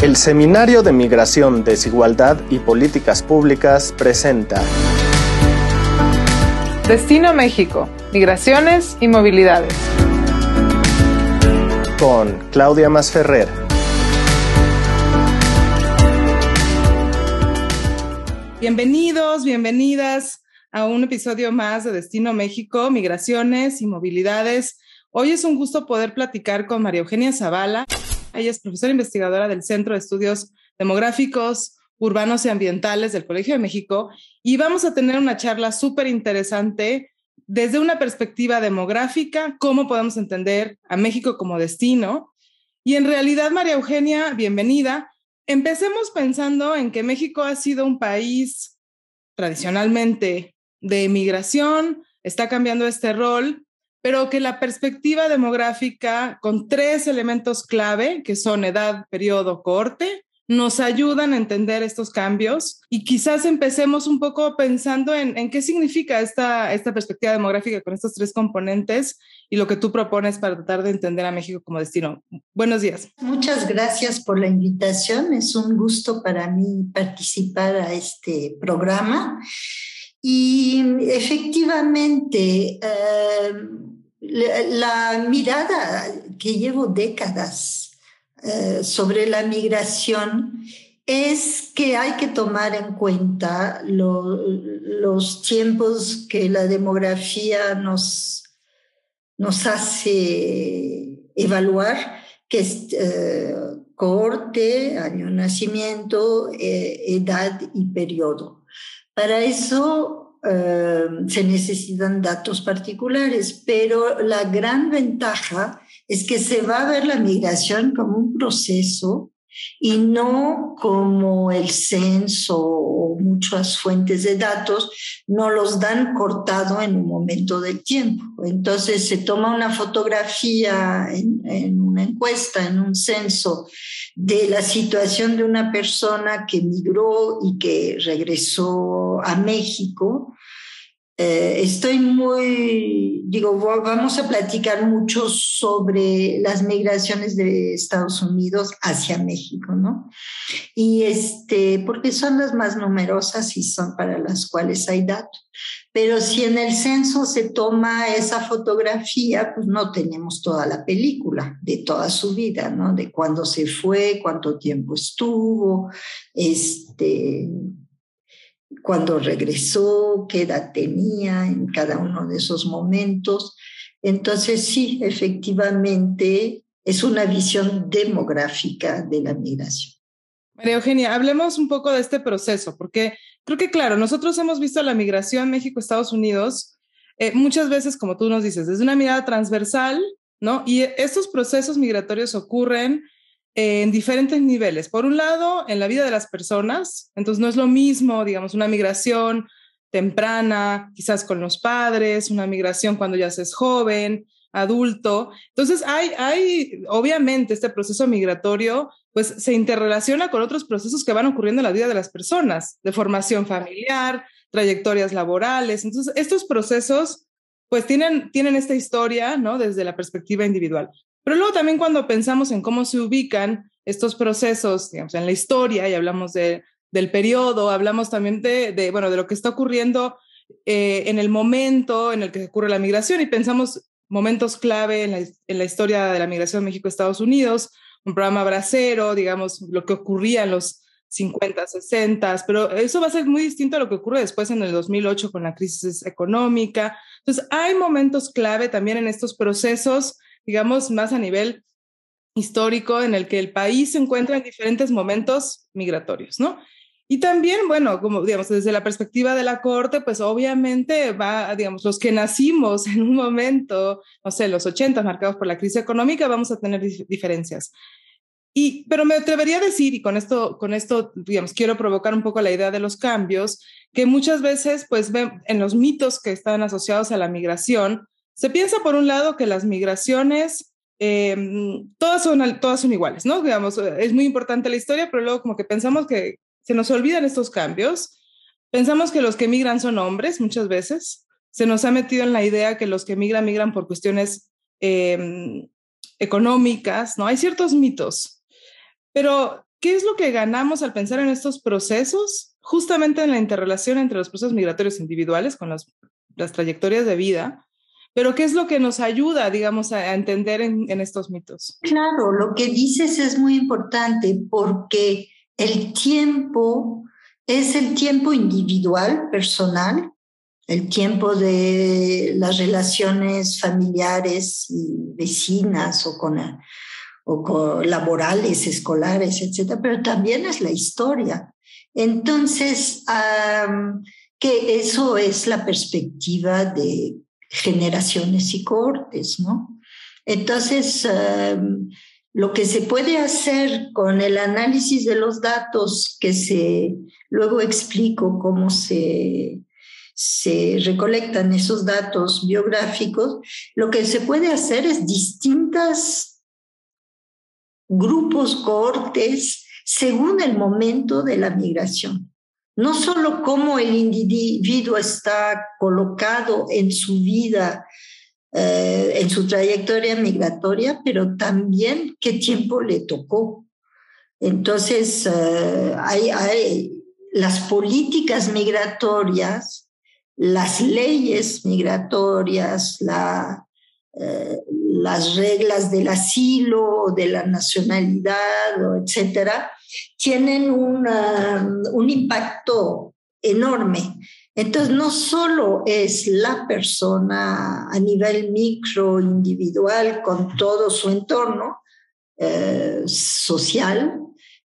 El Seminario de Migración, Desigualdad y Políticas Públicas presenta Destino México, Migraciones y Movilidades. Con Claudia Masferrer. Bienvenidos, bienvenidas a un episodio más de Destino México, Migraciones y Movilidades. Hoy es un gusto poder platicar con María Eugenia Zavala. Ella es profesora investigadora del Centro de Estudios Demográficos, Urbanos y Ambientales del Colegio de México y vamos a tener una charla súper interesante desde una perspectiva demográfica, cómo podemos entender a México como destino. Y en realidad, María Eugenia, bienvenida. Empecemos pensando en que México ha sido un país tradicionalmente de emigración, está cambiando este rol, pero que la perspectiva demográfica con tres elementos clave, que son edad, periodo, corte, nos ayudan a entender estos cambios y quizás empecemos un poco pensando en, qué significa esta, esta perspectiva demográfica con estos tres componentes y lo que tú propones para tratar de entender a México como destino. Buenos días. Muchas gracias por la invitación. Es un gusto para mí participar a este programa. Y efectivamente, eh, la, mirada que llevo décadas eh, sobre la migración es que hay que tomar en cuenta los tiempos que la demografía nos, nos hace evaluar, que es eh, corte, año nacimiento, edad y periodo. Para eso eh, se necesitan datos particulares, pero la gran ventaja es que se va a ver la migración como un proceso y no como el censo o muchas fuentes de datos no los dan cortado en un momento del tiempo. Entonces se toma una fotografía en, en encuesta, en un censo de la situación de una persona que migró y que regresó a México. Eh, estoy muy, digo, vamos a platicar mucho sobre las migraciones de Estados Unidos hacia México, ¿no? Y este, porque son las más numerosas y son para las cuales hay datos. Pero si en el censo se toma esa fotografía, pues no tenemos toda la película de toda su vida, ¿no? De cuándo se fue, cuánto tiempo estuvo, este, cuándo regresó, qué edad tenía en cada uno de esos momentos. Entonces, sí, efectivamente, es una visión demográfica de la migración. María Eugenia, hablemos un poco de este proceso, porque creo que, claro, nosotros hemos visto la migración México-Estados Unidos eh, muchas veces, como tú nos dices, desde una mirada transversal, ¿no? Y estos procesos migratorios ocurren en diferentes niveles. Por un lado, en la vida de las personas, entonces no es lo mismo, digamos, una migración temprana, quizás con los padres, una migración cuando ya se es joven, adulto. Entonces, hay, hay, obviamente, este proceso migratorio pues se interrelaciona con otros procesos que van ocurriendo en la vida de las personas, de formación familiar, trayectorias laborales. Entonces, estos procesos, pues tienen, tienen esta historia, ¿no? Desde la perspectiva individual. Pero luego también cuando pensamos en cómo se ubican estos procesos, digamos, en la historia y hablamos de, del periodo, hablamos también de, de, bueno, de lo que está ocurriendo eh, en el momento en el que ocurre la migración y pensamos momentos clave en la, en la historia de la migración México-Estados Unidos, un programa bracero, digamos, lo que ocurría en los 50, 60, pero eso va a ser muy distinto a lo que ocurre después en el 2008 con la crisis económica. Entonces, hay momentos clave también en estos procesos, digamos, más a nivel histórico, en el que el país se encuentra en diferentes momentos migratorios, ¿no? Y también, bueno, como digamos, desde la perspectiva de la Corte, pues obviamente va, digamos, los que nacimos en un momento, no sé, los 80 marcados por la crisis económica, vamos a tener diferencias. Y, pero me atrevería a decir, y con esto, con esto, digamos, quiero provocar un poco la idea de los cambios, que muchas veces, pues, en los mitos que están asociados a la migración, se piensa por un lado que las migraciones eh, todas, son, todas son iguales, ¿no? Digamos, es muy importante la historia, pero luego como que pensamos que se nos olvidan estos cambios. Pensamos que los que migran son hombres muchas veces. Se nos ha metido en la idea que los que migran migran por cuestiones eh, económicas, ¿no? Hay ciertos mitos. Pero ¿qué es lo que ganamos al pensar en estos procesos, justamente en la interrelación entre los procesos migratorios individuales con las, trayectorias de vida? Pero ¿qué es lo que nos ayuda, digamos, a, entender en, estos mitos? Claro, lo que dices es muy importante porque el tiempo es el tiempo individual, personal, el tiempo de las relaciones familiares y vecinas o con, o laborales, escolares, etcétera, pero también es la historia. Entonces, que eso es la perspectiva de generaciones y cortes, ¿no? Entonces, lo que se puede hacer con el análisis de los datos, que se luego explico cómo se se recolectan esos datos biográficos, lo que se puede hacer es distintos grupos, cohortes, según el momento de la migración. No solo cómo el individuo está colocado en su vida, eh, en su trayectoria migratoria, pero también qué tiempo le tocó. Entonces, eh, hay las políticas migratorias las leyes migratorias, eh, las reglas del asilo, de la nacionalidad, etcétera, tienen un impacto enorme. Entonces, no solo es la persona a nivel micro, individual, con todo su entorno eh, social,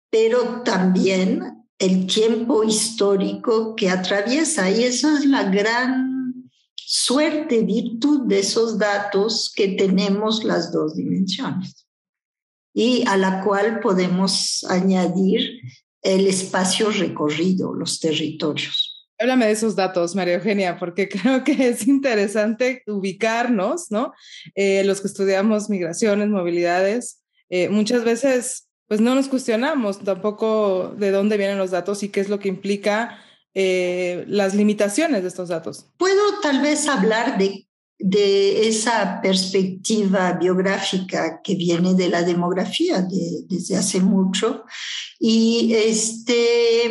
pero también el tiempo histórico que atraviesa. Y eso es la gran suerte, virtud de esos datos que tenemos las dos dimensiones y a la cual podemos añadir el espacio recorrido, los territorios. Háblame de esos datos, María Eugenia, porque creo que es interesante ubicarnos, ¿no? Eh, los que estudiamos migraciones, movilidades, eh, muchas veces pues no nos cuestionamos tampoco de dónde vienen los datos y qué es lo que implica eh, las limitaciones de estos datos. Puedo tal vez hablar de, de esa perspectiva biográfica que viene de la demografía desde hace mucho. Y este,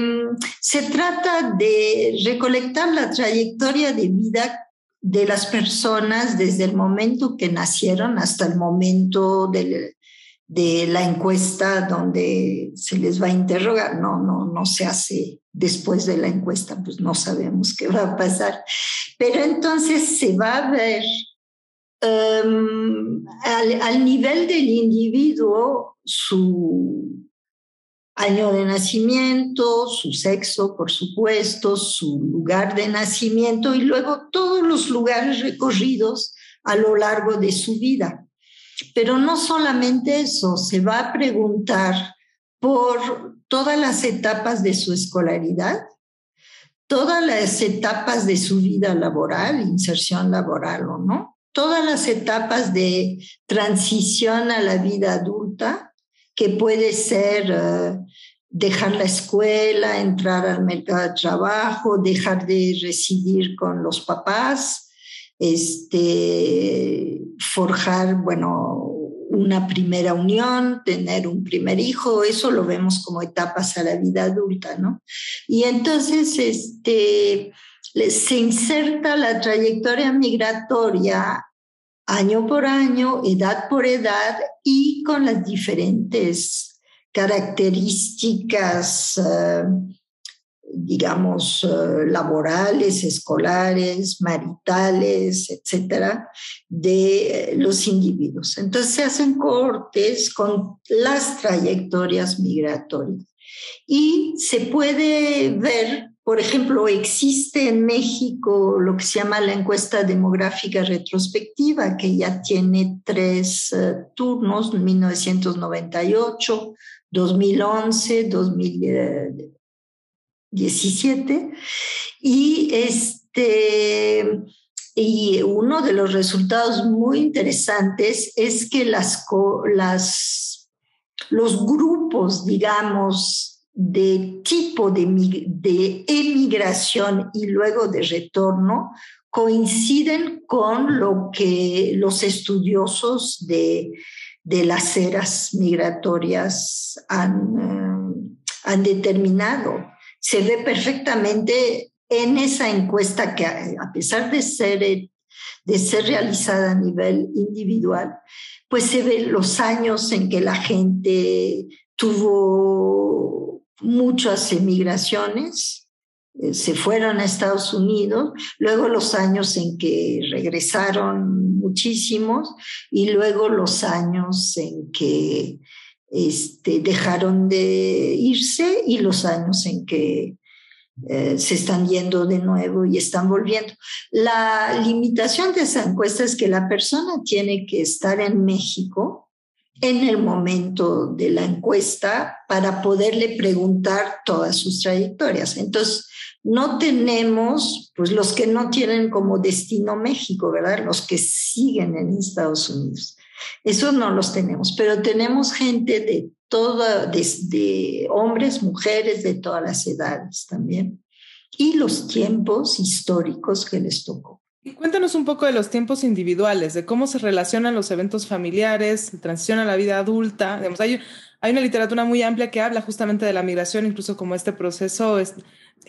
se trata de recolectar la trayectoria de vida de las personas desde el momento que nacieron hasta el momento del, de la encuesta donde se les va a interrogar. No, no, no se hace después de la encuesta, pues no sabemos qué va a pasar. Pero entonces se va a ver em, al, al nivel del individuo su año de nacimiento, su sexo, por supuesto, su lugar de nacimiento y luego todos los lugares recorridos a lo largo de su vida. Pero no solamente eso, se va a preguntar por todas las etapas de su escolaridad, todas las etapas de su vida laboral, inserción laboral o no, todas las etapas de transición a la vida adulta, que puede ser eh, dejar la escuela, entrar al mercado de trabajo, dejar de residir con los papás, este, forjar, bueno, una primera unión, tener un primer hijo, eso lo vemos como etapas a la vida adulta, ¿no? Y entonces, este, se inserta la trayectoria migratoria año por año, edad por edad y con las diferentes características eh, digamos, eh, laborales, escolares, maritales, etcétera, de los individuos. Entonces se hacen cortes con las trayectorias migratorias. Y se puede ver, por ejemplo, existe en México lo que se llama la encuesta demográfica retrospectiva, que ya tiene tres uh, turnos, 1998, 2011, 2000. 17 y este y uno de los resultados muy interesantes es que las, las los grupos, digamos, de tipo de, de emigración y luego de retorno coinciden con lo que los estudiosos de, de las eras migratorias han han determinado. Se ve perfectamente en esa encuesta que a pesar de ser, de ser realizada a nivel individual, pues se ven los años en que la gente tuvo muchas emigraciones, eh, se fueron a Estados Unidos, luego los años en que regresaron muchísimos y luego los años en que este, dejaron de irse y los años en que eh, se están yendo de nuevo y están volviendo. La limitación de esa encuesta es que la persona tiene que estar en México en el momento de la encuesta para poderle preguntar todas sus trayectorias. Entonces, no tenemos, pues los que no tienen como destino México, ¿verdad? Los que siguen en Estados Unidos. Eso no los tenemos, pero tenemos gente de toda, desde hombres, mujeres de todas las edades también, y los tiempos históricos que les tocó. Y cuéntanos un poco de los tiempos individuales, de cómo se relacionan los eventos familiares, transición a la vida adulta. Digamos, hay, hay una literatura muy amplia que habla justamente de la migración, incluso como este proceso es,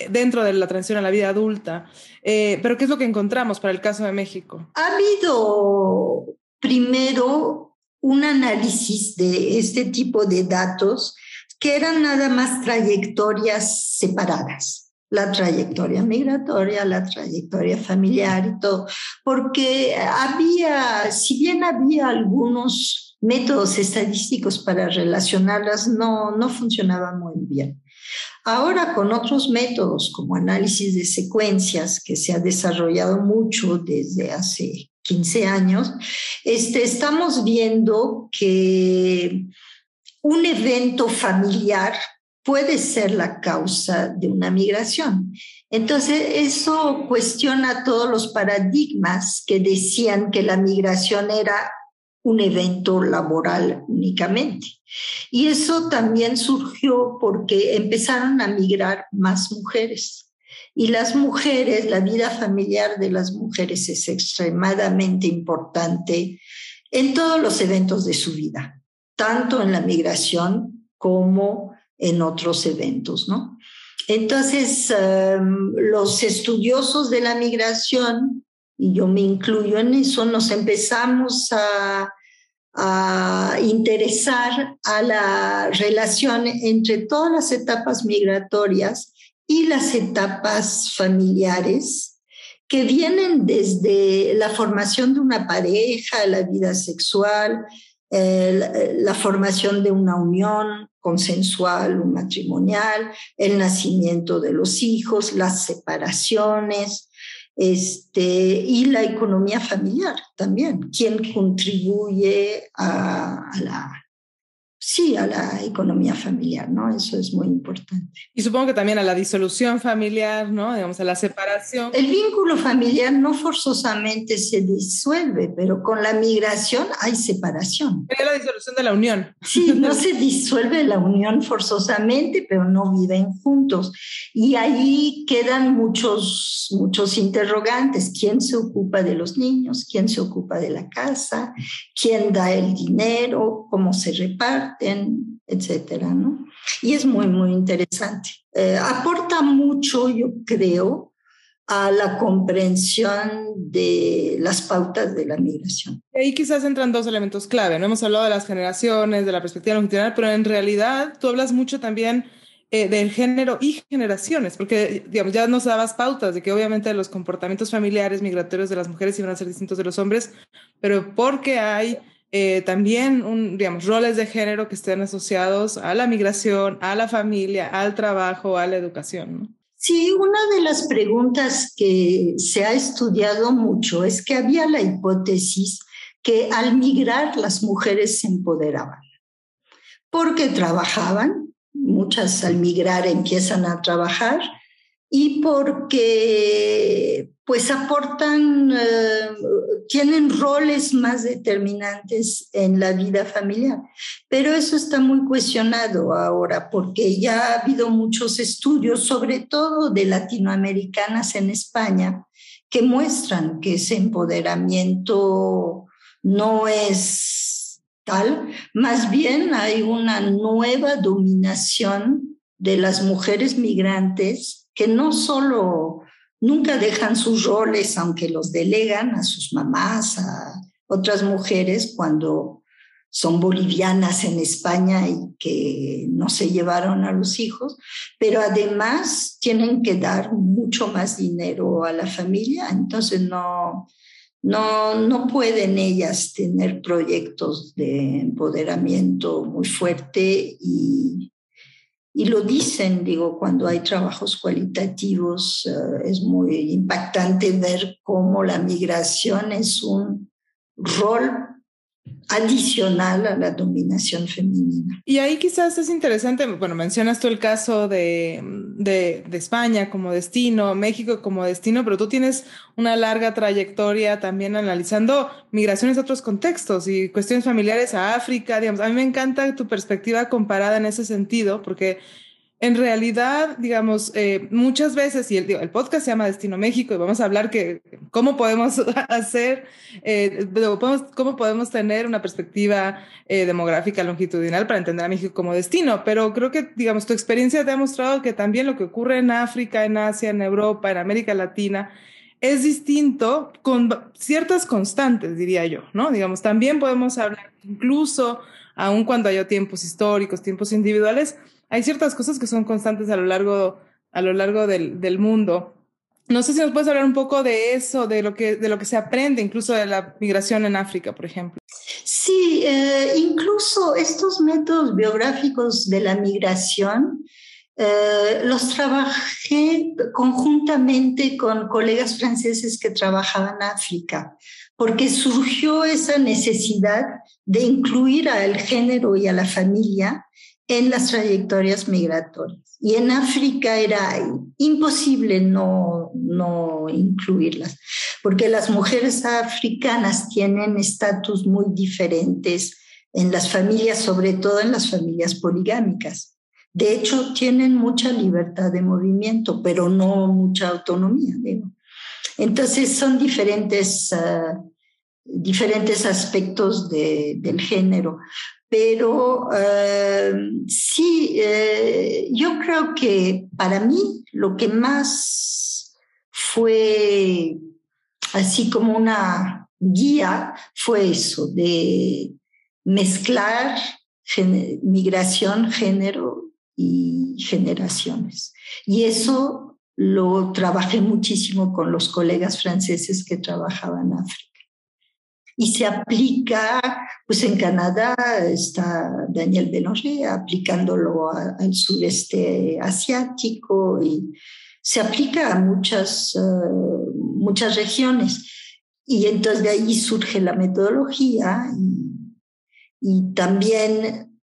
dentro de la transición a la vida adulta. Eh, pero ¿qué es lo que encontramos para el caso de México? Ha habido primero un análisis de este tipo de datos que eran nada más trayectorias separadas, la trayectoria migratoria, la trayectoria familiar y todo, porque había, si bien había algunos métodos estadísticos para relacionarlas, no, no funcionaba muy bien. Ahora con otros métodos como análisis de secuencias que se ha desarrollado mucho desde hace 15 años, este, estamos viendo que un evento familiar puede ser la causa de una migración. Entonces, eso cuestiona todos los paradigmas que decían que la migración era un evento laboral únicamente. Y eso también surgió porque empezaron a migrar más mujeres. Y las mujeres, la vida familiar de las mujeres es extremadamente importante en todos los eventos de su vida, tanto en la migración como en otros eventos, ¿no? Entonces, em, los estudiosos de la migración, y yo me incluyo en eso, nos empezamos a, a interesar a la relación entre todas las etapas migratorias y las etapas familiares que vienen desde la formación de una pareja, la vida sexual, la formación de una unión consensual o matrimonial, el nacimiento de los hijos, las separaciones, este, y la economía familiar también, quien contribuye a la sí a la economía familiar, ¿no? Eso es muy importante. Y supongo que también a la disolución familiar, ¿no? Digamos, a la separación. El vínculo familiar no forzosamente se disuelve, pero con la migración hay separación. Es la disolución de la unión. Sí, no se disuelve la unión forzosamente, pero no viven juntos. Y ahí quedan muchos, muchos interrogantes. ¿Quién se ocupa de los niños? ¿Quién se ocupa de la casa? ¿Quién da el dinero? ¿Cómo se reparte? Etcétera, ¿no? Y es muy, muy interesante. Eh, aporta mucho, yo creo, a la comprensión de las pautas de la migración. Ahí quizás entran dos elementos clave, ¿no? Hemos hablado de las generaciones, de la perspectiva longitudinal, pero en realidad tú hablas mucho también eh, del género y generaciones, porque digamos, ya nos dabas pautas de que obviamente los comportamientos familiares migratorios de las mujeres iban a ser distintos de los hombres, pero porque hay eh, también un, digamos, roles de género que estén asociados a la migración, a la familia, al trabajo, a la educación. Sí, una de las preguntas que se ha estudiado mucho es que había la hipótesis que al migrar las mujeres se empoderaban, porque trabajaban, muchas al migrar empiezan a trabajar y porque pues aportan, eh, tienen roles más determinantes en la vida familiar. Pero eso está muy cuestionado ahora porque ya ha habido muchos estudios, sobre todo de latinoamericanas en España, que muestran que ese empoderamiento no es tal, más bien hay una nueva dominación de las mujeres migrantes que no solo nunca dejan sus roles, aunque los delegan a sus mamás, a otras mujeres cuando son bolivianas en España y que no se llevaron a los hijos, pero además tienen que dar mucho más dinero a la familia, entonces no, no, no pueden ellas tener proyectos de empoderamiento muy fuerte y, y lo dicen, digo, cuando hay trabajos cualitativos, eh, es muy impactante ver cómo la migración es un rol adicional a la dominación femenina. Y ahí quizás es interesante, bueno, mencionas tú el caso de, de, España como destino, México como destino, pero tú tienes una larga trayectoria también analizando migraciones a otros contextos y cuestiones familiares a África, digamos, a mí me encanta tu perspectiva comparada en ese sentido, porque en realidad, digamos, eh, muchas veces, y el, podcast se llama Destino México, y vamos a hablar que cómo podemos hacer, eh, cómo podemos tener una perspectiva eh, demográfica longitudinal para entender a México como destino. Pero creo que, digamos, tu experiencia te ha mostrado que también lo que ocurre en África, en Asia, en Europa, en América Latina, es distinto con ciertas constantes, diría yo, ¿no? Digamos, también podemos hablar, incluso, aun cuando haya tiempos históricos, tiempos individuales, hay ciertas cosas que son constantes a lo largo, a lo largo del, del mundo. No sé si nos puedes hablar un poco de eso, de lo que, de lo que se aprende, incluso de la migración en África, por ejemplo. Sí, eh, incluso estos métodos biográficos de la migración eh, los trabajé conjuntamente con colegas franceses que trabajaban en África, porque surgió esa necesidad de incluir al género y a la familia en las trayectorias migratorias. Y en África era imposible no, no incluirlas, porque las mujeres africanas tienen estatus muy diferentes en las familias, sobre todo en las familias poligámicas. De hecho, tienen mucha libertad de movimiento, pero no mucha autonomía. Entonces, son diferentes, ah, diferentes aspectos del género pero eh, sí, eh, yo creo que para mí lo que más fue así como una guía fue eso, de mezclar migración, género y generaciones. Y eso lo trabajé muchísimo con los colegas franceses que trabajaban en África y se aplica, pues en Canadá está Daniel Belonger aplicándolo al sureste asiático y se aplica a muchas, eh, muchas regiones. Y entonces de ahí surge la metodología y, también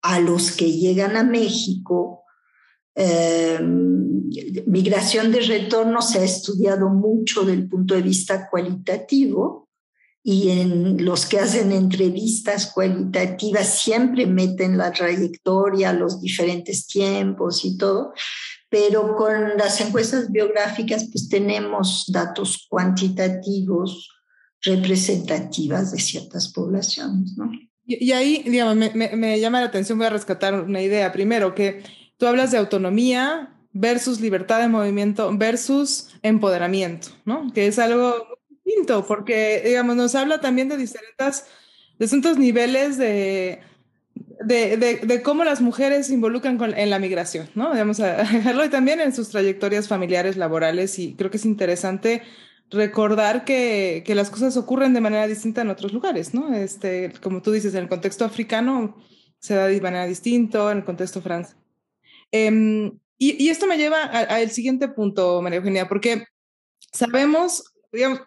a los que llegan a México, eh, migración de retorno se ha estudiado mucho del punto de vista cualitativo y en los que hacen entrevistas cualitativas siempre meten la trayectoria, los diferentes tiempos y todo, pero con las encuestas biográficas pues tenemos datos cuantitativos representativas de ciertas poblaciones, ¿no? Y, ahí, digamos, me, me llama la atención, voy a rescatar una idea. Primero, que tú hablas de autonomía versus libertad de movimiento versus empoderamiento, ¿no? Que es algo porque, digamos, nos habla también de distintas, distintos niveles de, de, de, cómo las mujeres se involucran con, en la migración, ¿no? Digamos, a dejarlo y también en sus trayectorias familiares, laborales, y creo que es interesante recordar que, que, las cosas ocurren de manera distinta en otros lugares, ¿no? Este, como tú dices, en el contexto africano se da de manera distinta, en el contexto francés. Em, y, y, esto me lleva al siguiente punto, María Eugenia, porque sabemos, digamos,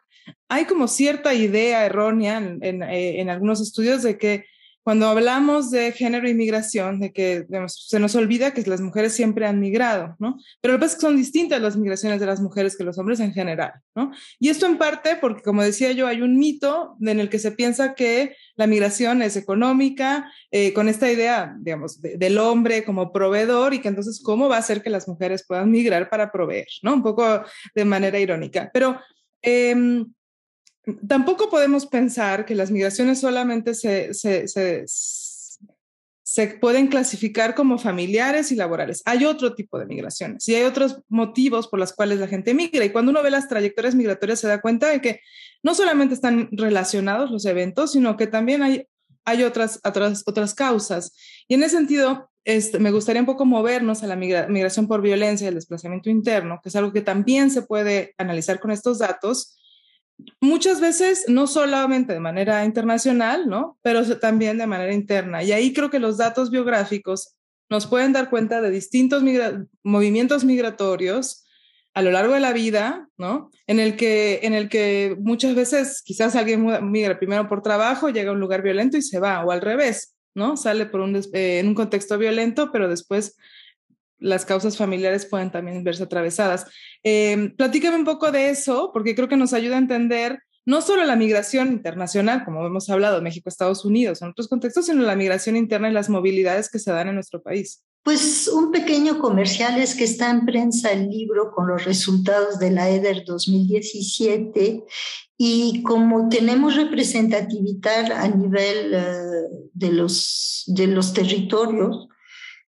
hay como cierta idea errónea en, eh, en, algunos estudios de que cuando hablamos de género y migración, de que se nos olvida que las mujeres siempre han migrado, ¿no? Pero lo que pasa es que son distintas las migraciones de las mujeres que los hombres en general, ¿no? Y esto en parte porque, como decía yo, hay un mito en el que se piensa que la migración es económica, eh, con esta idea, digamos, del hombre como proveedor y que entonces, ¿cómo va a ser que las mujeres puedan migrar para proveer, ¿no? Un poco de manera irónica. Pero Em, tampoco podemos pensar que las migraciones solamente se, se, se pueden clasificar como familiares y laborales. Hay otro tipo de migraciones y hay otros motivos por los cuales la gente migra. Y cuando uno ve las trayectorias migratorias se da cuenta de que no solamente están relacionados los eventos, sino que también hay, hay otras, otras, otras causas. Y en ese sentido, este, me gustaría un poco movernos a la migración por violencia y el desplazamiento interno, que es algo que también se puede analizar con estos datos muchas veces no solamente de manera internacional, ¿no? Pero también de manera interna. Y ahí creo que los datos biográficos nos pueden dar cuenta de distintos movimientos migratorios a lo largo de la vida, ¿no? En el que, en el que muchas veces quizás alguien migra primero por trabajo, llega a un lugar violento y se va, o al revés, ¿no? Sale por un, eh, en un contexto violento, pero después las causas familiares pueden también verse atravesadas. Eh, platícame un poco de eso, porque creo que nos ayuda a entender no solo la migración internacional, como hemos hablado, México, Estados Unidos, en otros contextos, sino la migración interna y las movilidades que se dan en nuestro país. Pues un pequeño comercial es que está en prensa el libro con los resultados de la EDER 2017 y como tenemos representatividad a nivel eh, de, los, de los territorios,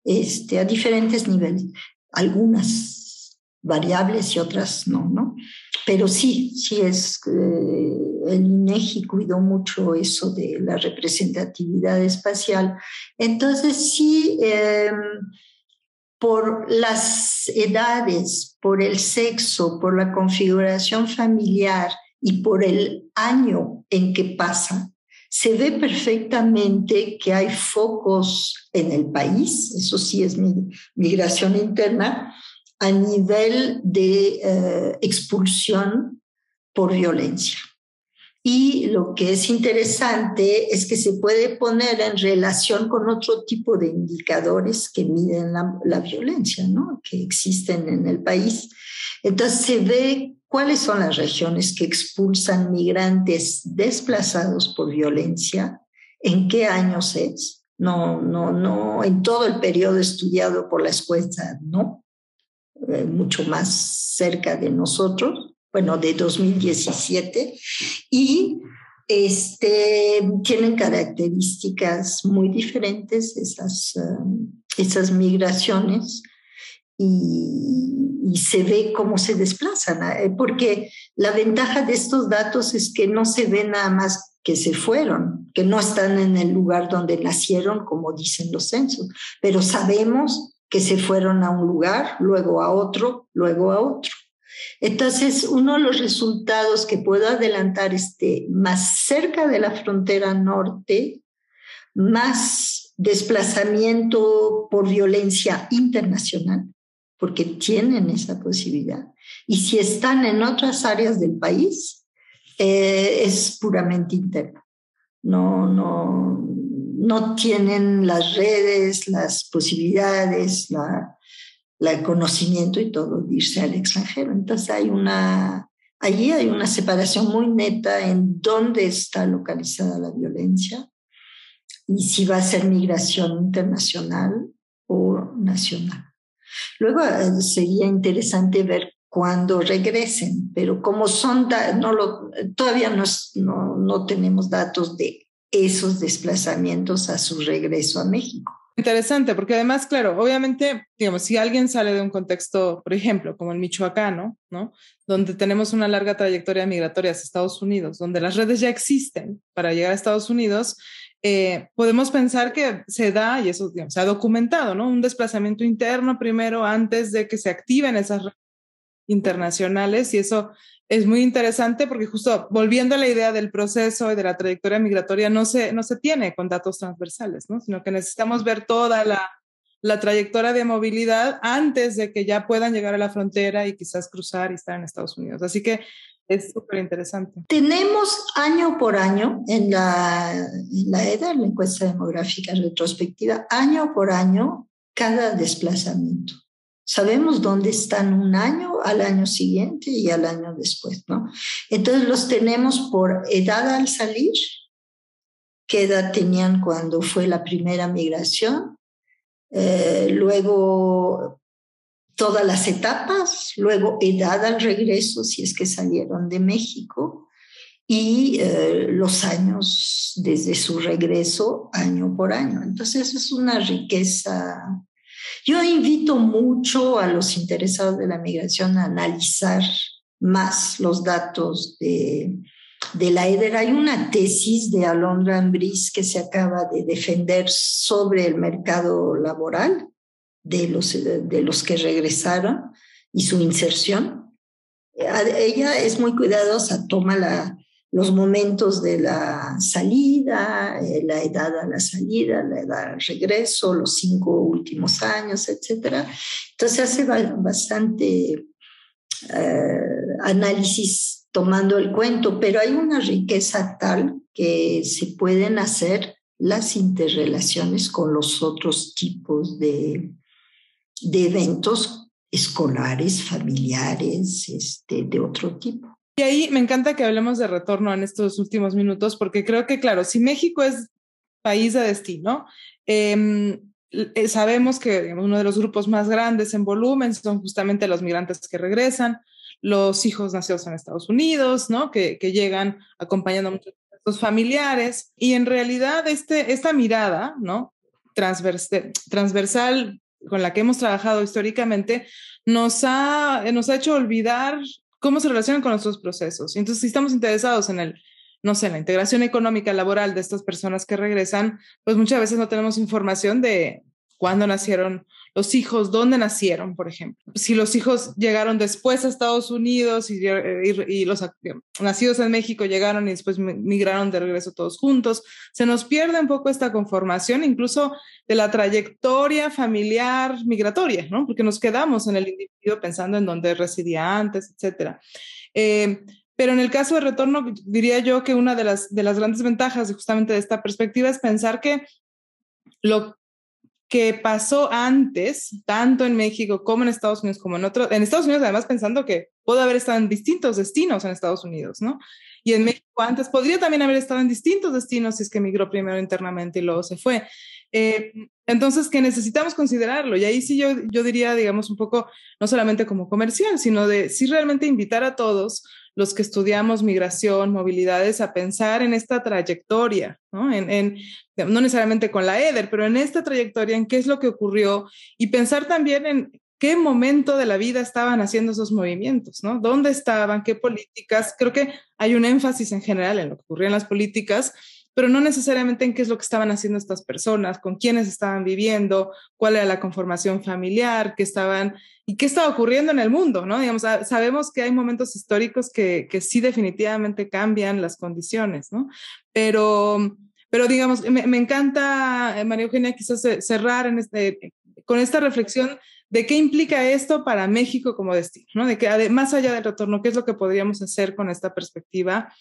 este, a diferentes niveles, algunas variables y otras no, ¿no? Pero sí, sí es, eh, el INEGI cuidó mucho eso de la representatividad espacial. Entonces sí, em, por las edades, por el sexo, por la configuración familiar y por el año en que pasa, se ve perfectamente que hay focos en el país, eso sí es migración interna, a nivel de eh, expulsión por violencia. Y lo que es interesante es que se puede poner en relación con otro tipo de indicadores que miden la, violencia, ¿no? que existen en el país. Entonces se ve cuáles son las regiones que expulsan migrantes desplazados por violencia, en qué años es. No, no, no, en todo el periodo estudiado por la escuela, no, eh, mucho más cerca de nosotros, bueno, de 2017, y este, tienen características muy diferentes esas, eh, esas migraciones y, se ve cómo se desplazan, ¿eh? porque la ventaja de estos datos es que no se ve nada más que se fueron, que no están en el lugar donde nacieron, como dicen los censos, pero sabemos que se fueron a un lugar, luego a otro, luego a otro. Entonces, uno de los resultados que puedo adelantar este más cerca de la frontera norte, más desplazamiento por violencia internacional, porque tienen esa posibilidad. Y si están en otras áreas del país, eh, es puramente interno. No, no, no tienen las redes, las posibilidades, la, el conocimiento y todo de irse al extranjero. Entonces hay una, allí hay una separación muy neta en dónde está localizada la violencia y si va a ser migración internacional o nacional. Luego eh, sería interesante ver cuándo regresen, pero como son, todavía no, no, no tenemos datos de esos desplazamientos a su regreso a México. Interesante, porque además, claro, obviamente, digamos, si alguien sale de un contexto, por ejemplo, como el michoacano, ¿no? Donde tenemos una larga trayectoria migratoria hacia Estados Unidos, donde las redes ya existen para llegar a Estados Unidos, eh, podemos pensar que se da, y eso se ha documentado, ¿no? Un desplazamiento interno primero antes de que se activen esas redes internacionales y eso es muy interesante porque justo volviendo a la idea del proceso y de la trayectoria migratoria no se, no se tiene con datos transversales, ¿no? Sino que necesitamos ver toda la, la trayectoria de movilidad antes de que ya puedan llegar a la frontera y quizás cruzar y estar en Estados Unidos. Así que es súper interesante. Tenemos año por año en la, en la EDA, la encuesta demográfica retrospectiva, año por año cada desplazamiento. Sabemos dónde están un año, al año siguiente y al año después, ¿no? Entonces los tenemos por edad al salir, qué edad tenían cuando fue la primera migración, eh, luego todas las etapas, luego edad al regreso, si es que salieron de México, y eh, los años desde su regreso año por año. Entonces es una riqueza. Yo invito mucho a los interesados de la migración a analizar más los datos de, de la EDER. Hay una tesis de Alondra Ambris que se acaba de defender sobre el mercado laboral de los, de los que regresaron y su inserción. Ella es muy cuidadosa, toma la, los momentos de la salida, eh, la edad a la salida, la edad al regreso, los cinco últimos años, etc. Entonces hace bastante eh, análisis tomando el cuento, pero hay una riqueza tal que se pueden hacer las interrelaciones con los otros tipos de, de eventos escolares, familiares, este, de otro tipo. Y ahí me encanta que hablemos de retorno en estos últimos minutos, porque creo que, claro, si México es país de destino, em, eh, sabemos que uno de los grupos más grandes en volumen son justamente los migrantes que regresan, los hijos nacidos en Estados Unidos, ¿no? Que, que llegan acompañando a muchos sus familiares. Y en realidad este, esta mirada, ¿no? transversal con la que hemos trabajado históricamente, nos ha, nos ha hecho olvidar cómo se relacionan con nuestros procesos. Y entonces, si estamos interesados en el, no sé, la integración económica laboral de estas personas que regresan, pues muchas veces no tenemos información de cuándo nacieron los hijos, dónde nacieron, por ejemplo. Si los hijos llegaron después a Estados Unidos y, los nacidos en México llegaron y después migraron de regreso todos juntos, se nos pierde un poco esta conformación, incluso de la trayectoria familiar migratoria, ¿no? Porque nos quedamos en el individuo pensando en dónde residía antes, etcétera. Eh, pero en el caso de retorno, diría yo que una de las, de las grandes ventajas justamente de esta perspectiva es pensar que lo que pasó antes, tanto en México como en Estados Unidos, como en otros, en Estados Unidos además pensando que pudo haber estado en distintos destinos en Estados Unidos, ¿no? Y en México antes podría también haber estado en distintos destinos si es que emigró primero internamente y luego se fue. Eh, entonces, que necesitamos considerarlo. Y ahí sí yo, yo diría, digamos, un poco, no solamente como comercial, sino de sí realmente invitar a todos los que estudiamos migración, movilidades, a pensar en esta trayectoria, ¿no? En, no necesariamente con la EDER, pero en esta trayectoria, en qué es lo que ocurrió y pensar también en qué momento de la vida estaban haciendo esos movimientos, ¿no? ¿Dónde estaban? ¿Qué políticas? Creo que hay un énfasis en general en lo que ocurría en las políticas, pero no necesariamente en qué es lo que estaban haciendo estas personas, con quiénes estaban viviendo, cuál era la conformación familiar, qué estaban y qué estaba ocurriendo en el mundo, ¿no? Digamos, sabemos que hay momentos históricos que, que sí definitivamente cambian las condiciones, ¿no? Pero, pero digamos, me, me encanta, eh, María Eugenia, quizás cerrar en este, con esta reflexión de qué implica esto para México como destino, ¿no? De que más allá del retorno, qué es lo que podríamos hacer con esta perspectiva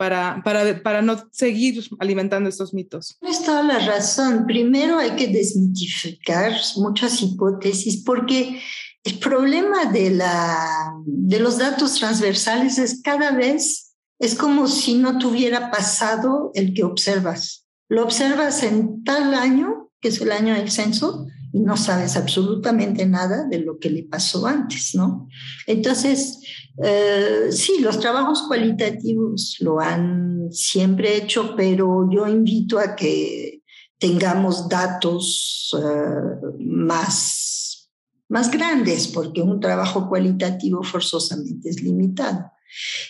para, para, para no seguir alimentando estos mitos. Tienes toda la razón. Primero hay que desmitificar muchas hipótesis porque el problema de, la, de los datos transversales es cada vez, es como si no tuviera pasado el que observas. Lo observas en tal año, que es el año del censo, y no sabes absolutamente nada de lo que le pasó antes, ¿no? Entonces, eh, sí, los trabajos cualitativos lo han siempre hecho, pero yo invito a que tengamos datos uh, más, más grandes, porque un trabajo cualitativo forzosamente es limitado.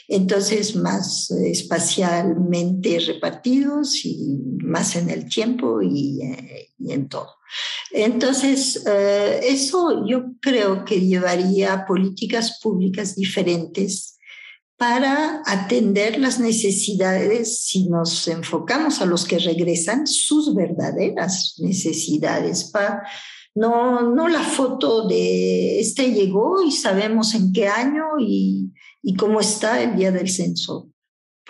Entonces, más espacialmente repartidos y más en el tiempo y, eh, y en todo. Entonces, eh, eso yo creo que llevaría a políticas públicas diferentes para atender las necesidades, si nos enfocamos a los que regresan, sus verdaderas necesidades, para no, no la foto de este llegó y sabemos en qué año y, y cómo está el día del censo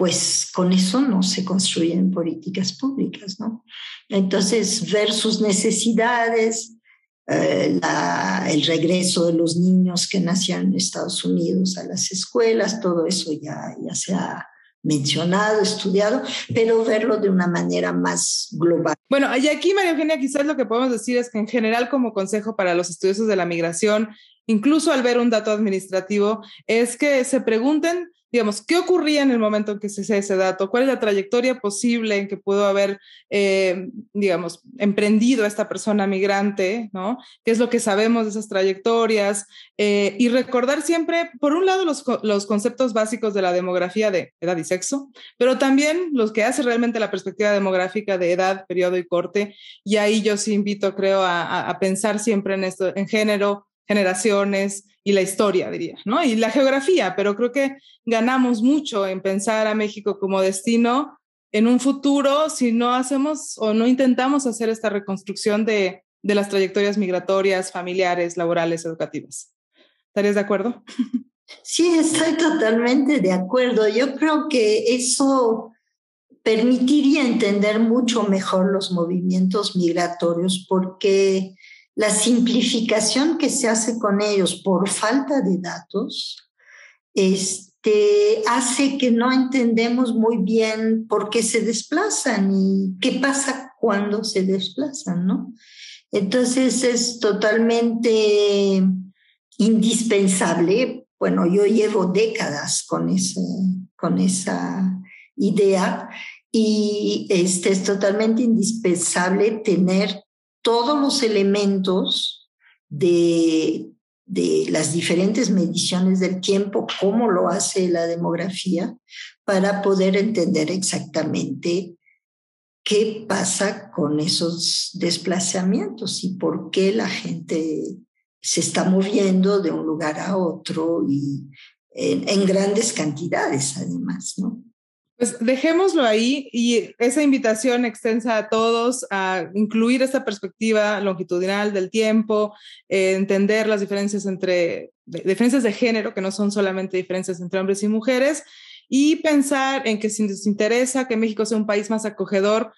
pues con eso no se construyen políticas públicas, ¿no? Entonces, ver sus necesidades, eh, el regreso de los niños que nacían en Estados Unidos a las escuelas, todo eso ya, ya se ha mencionado, estudiado, pero verlo de una manera más global. Bueno, y aquí, María Eugenia, quizás lo que podemos decir es que en general como consejo para los estudiosos de la migración, incluso al ver un dato administrativo, es que se pregunten digamos, ¿qué ocurría en el momento en que se hace ese dato? ¿Cuál es la trayectoria posible en que pudo haber, eh, digamos, emprendido esta persona migrante? ¿no? ¿Qué es lo que sabemos de esas trayectorias? Eh, y recordar siempre, por un lado, los, los, conceptos básicos de la demografía de edad y sexo, pero también los que hace realmente la perspectiva demográfica de edad, periodo y corte. Y ahí yo sí invito, creo, a, a pensar siempre en esto, en género, generaciones, y la historia, diría, ¿no? Y la geografía, pero creo que ganamos mucho en pensar a México como destino en un futuro si no hacemos o no intentamos hacer esta reconstrucción de, de las trayectorias migratorias, familiares, laborales, educativas. ¿Estarías de acuerdo? Sí, estoy totalmente de acuerdo. Yo creo que eso permitiría entender mucho mejor los movimientos migratorios porque la simplificación que se hace con ellos por falta de datos este, hace que no entendemos muy bien por qué se desplazan y qué pasa cuando se desplazan, ¿no? Entonces es totalmente indispensable. Bueno, yo llevo décadas con, con esa idea y este, es totalmente indispensable tener todos los elementos de, de las diferentes mediciones del tiempo, cómo lo hace la demografía, para poder entender exactamente qué pasa con esos desplazamientos y por qué la gente se está moviendo de un lugar a otro y en, en grandes cantidades además, ¿no? Pues dejémoslo ahí y esa invitación extensa a todos a incluir esta perspectiva longitudinal del tiempo, eh, entender las diferencias entre diferencias de género, que no son solamente diferencias entre hombres y mujeres, y pensar en que si nos interesa que México sea un país más acogedor,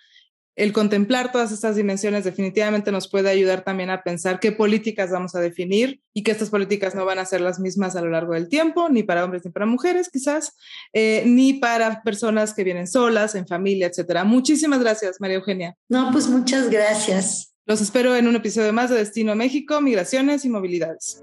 el contemplar todas estas dimensiones definitivamente nos puede ayudar también a pensar qué políticas vamos a definir y que estas políticas no van a ser las mismas a lo largo del tiempo, ni para hombres ni para mujeres quizás, eh, ni para personas que vienen solas, en familia, etcétera. Muchísimas gracias, María Eugenia. No, pues muchas gracias. Los espero en un episodio más de Destino México, Migraciones y Movilidades.